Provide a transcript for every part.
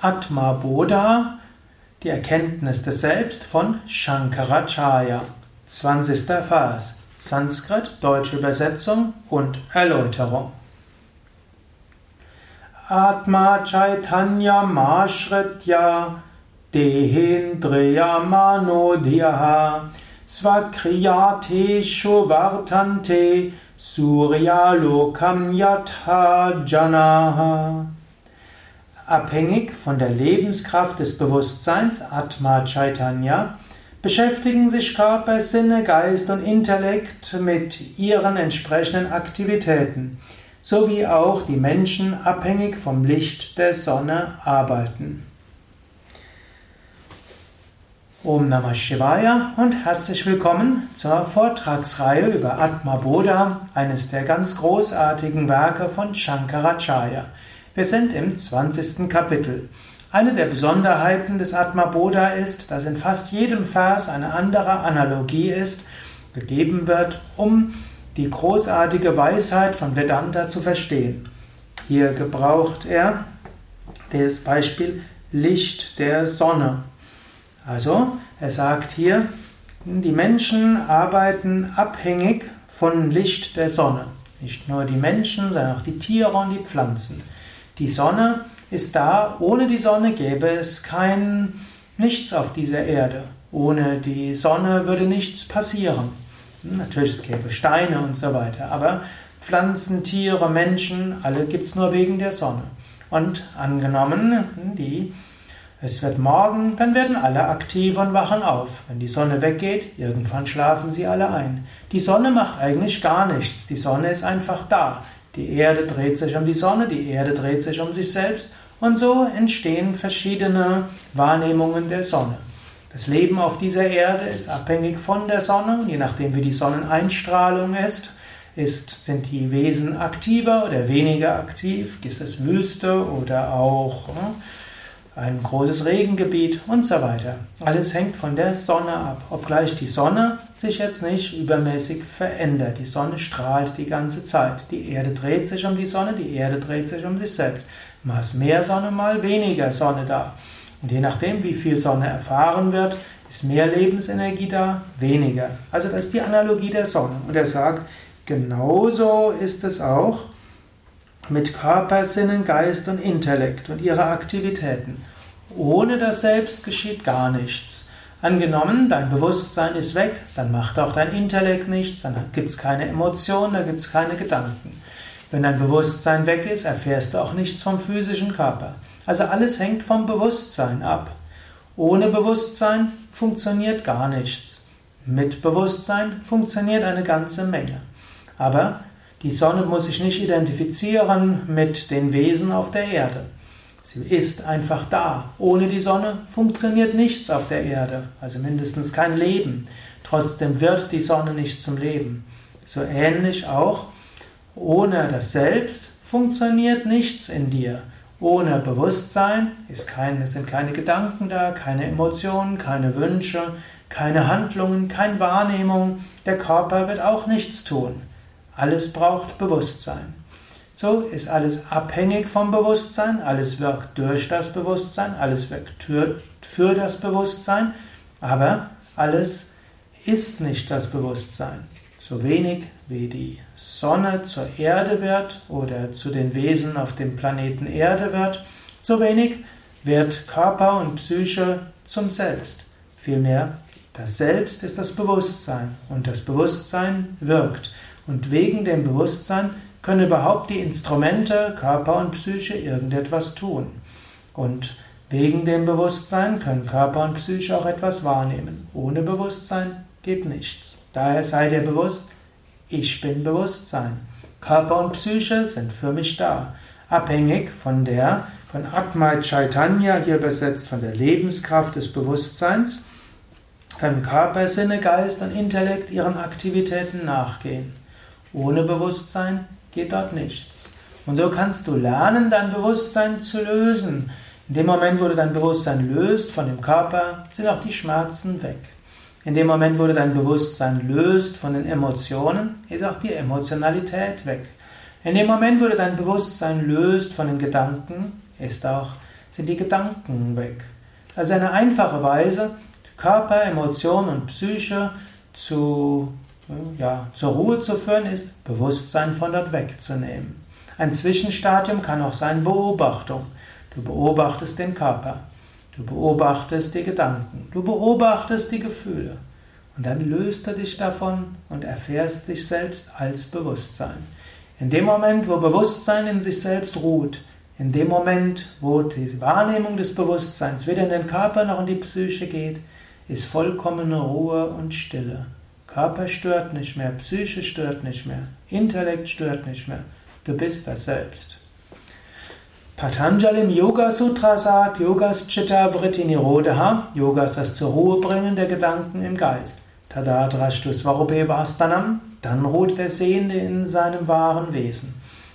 Atma Bodha, die Erkenntnis des Selbst von Shankaracharya. 20. Vers. Sanskrit, deutsche Übersetzung und Erläuterung. Atma Chaitanya Mashritya Dehendriya Manodhyaha Svakriyateshu Vartante Surya Lokam Yatha Janaha Abhängig von der Lebenskraft des Bewusstseins, Atma Chaitanya, beschäftigen sich Körper, Sinne, Geist und Intellekt mit ihren entsprechenden Aktivitäten, sowie auch die Menschen abhängig vom Licht der Sonne arbeiten. Om Namah Shivaya und herzlich willkommen zur Vortragsreihe über Atma Bodha, eines der ganz großartigen Werke von Shankaracharya. Wir sind im 20. Kapitel. Eine der Besonderheiten des Atma Bodha ist, dass in fast jedem Vers eine andere Analogie ist, gegeben wird, um die großartige Weisheit von Vedanta zu verstehen. Hier gebraucht er das Beispiel Licht der Sonne. Also, er sagt hier, die Menschen arbeiten abhängig von Licht der Sonne. Nicht nur die Menschen, sondern auch die Tiere und die Pflanzen. Die Sonne ist da, ohne die Sonne gäbe es kein nichts auf dieser Erde. Ohne die Sonne würde nichts passieren. Natürlich es gäbe Steine und so weiter, aber Pflanzen, Tiere, Menschen, alle gibt es nur wegen der Sonne. Und angenommen, die, es wird morgen, dann werden alle aktiv und wachen auf. Wenn die Sonne weggeht, irgendwann schlafen sie alle ein. Die Sonne macht eigentlich gar nichts. Die Sonne ist einfach da. Die Erde dreht sich um die Sonne, die Erde dreht sich um sich selbst. Und so entstehen verschiedene Wahrnehmungen der Sonne. Das Leben auf dieser Erde ist abhängig von der Sonne. Je nachdem wie die Sonneneinstrahlung ist, ist, sind die Wesen aktiver oder weniger aktiv, ist es Wüste oder auch hm, ein großes Regengebiet und so weiter. Alles hängt von der Sonne ab, obgleich die Sonne sich jetzt nicht übermäßig verändert. Die Sonne strahlt die ganze Zeit. Die Erde dreht sich um die Sonne, die Erde dreht sich um sich selbst. Mal mehr Sonne, mal weniger Sonne da. Und je nachdem, wie viel Sonne erfahren wird, ist mehr Lebensenergie da, weniger. Also das ist die Analogie der Sonne. Und er sagt, genauso ist es auch mit Körper, Sinnen, Geist und Intellekt und ihre Aktivitäten. Ohne das Selbst geschieht gar nichts. Angenommen, dein Bewusstsein ist weg, dann macht auch dein Intellekt nichts, dann gibt es keine Emotionen, da gibt es keine Gedanken. Wenn dein Bewusstsein weg ist, erfährst du auch nichts vom physischen Körper. Also alles hängt vom Bewusstsein ab. Ohne Bewusstsein funktioniert gar nichts. Mit Bewusstsein funktioniert eine ganze Menge. Aber die Sonne muss sich nicht identifizieren mit den Wesen auf der Erde. Sie ist einfach da. Ohne die Sonne funktioniert nichts auf der Erde, also mindestens kein Leben. Trotzdem wird die Sonne nicht zum Leben. So ähnlich auch, ohne das Selbst funktioniert nichts in dir. Ohne Bewusstsein kein, sind keine Gedanken da, keine Emotionen, keine Wünsche, keine Handlungen, keine Wahrnehmung. Der Körper wird auch nichts tun. Alles braucht Bewusstsein. So ist alles abhängig vom Bewusstsein, alles wirkt durch das Bewusstsein, alles wirkt für das Bewusstsein, aber alles ist nicht das Bewusstsein. So wenig wie die Sonne zur Erde wird oder zu den Wesen auf dem Planeten Erde wird, so wenig wird Körper und Psyche zum Selbst. Vielmehr, das Selbst ist das Bewusstsein und das Bewusstsein wirkt. Und wegen dem Bewusstsein können überhaupt die Instrumente, Körper und Psyche irgendetwas tun. Und wegen dem Bewusstsein können Körper und Psyche auch etwas wahrnehmen. Ohne Bewusstsein geht nichts. Daher sei dir bewusst, ich bin Bewusstsein. Körper und Psyche sind für mich da. Abhängig von der, von Atma Chaitanya, hier übersetzt von der Lebenskraft des Bewusstseins, können Körper, Sinne, Geist und Intellekt ihren Aktivitäten nachgehen. Ohne Bewusstsein geht dort nichts. Und so kannst du lernen, dein Bewusstsein zu lösen. In dem Moment, wo du dein Bewusstsein löst von dem Körper, sind auch die Schmerzen weg. In dem Moment, wo du dein Bewusstsein löst von den Emotionen, ist auch die Emotionalität weg. In dem Moment, wo du dein Bewusstsein löst von den Gedanken, ist auch, sind die Gedanken weg. Also eine einfache Weise, Körper, Emotion und Psyche zu, ja, zur Ruhe zu führen, ist Bewusstsein von dort wegzunehmen. Ein Zwischenstadium kann auch sein Beobachtung. Du beobachtest den Körper, du beobachtest die Gedanken, du beobachtest die Gefühle. Und dann löst du dich davon und erfährst dich selbst als Bewusstsein. In dem Moment, wo Bewusstsein in sich selbst ruht, in dem Moment, wo die Wahrnehmung des Bewusstseins weder in den Körper noch in die Psyche geht, ist vollkommene Ruhe und Stille. Körper stört nicht mehr, Psyche stört nicht mehr, Intellekt stört nicht mehr. Du bist das Selbst. Patanjali im Yoga Sutra sagt, Yogas Chitta Vritti Nirodha, Yoga ist das zur Ruhe bringen der Gedanken im Geist. Tadadrashtu Svarubeva Astanam, dann ruht der Sehende in seinem wahren Wesen.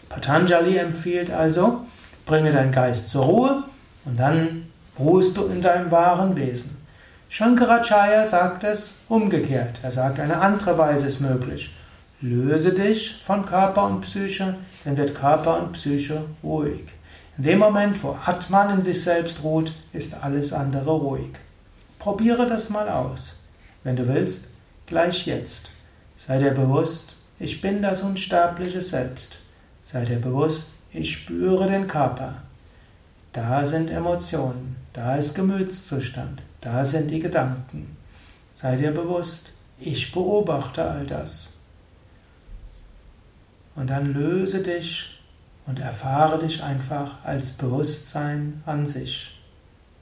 Patanjali empfiehlt also, bringe deinen Geist zur Ruhe und dann ruhst du in deinem wahren Wesen. Shankaracharya sagt es umgekehrt. Er sagt, eine andere Weise ist möglich. Löse dich von Körper und Psyche, dann wird Körper und Psyche ruhig. In dem Moment, wo Atman in sich selbst ruht, ist alles andere ruhig. Probiere das mal aus. Wenn du willst, gleich jetzt. Sei dir bewusst, ich bin das unsterbliche Selbst. Sei dir bewusst, ich spüre den Körper. Da sind Emotionen, da ist Gemütszustand, da sind die Gedanken. Sei dir bewusst, ich beobachte all das. Und dann löse dich und erfahre dich einfach als Bewusstsein an sich.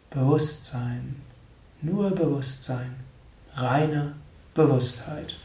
Bewusstsein, nur Bewusstsein reine Bewusstheit.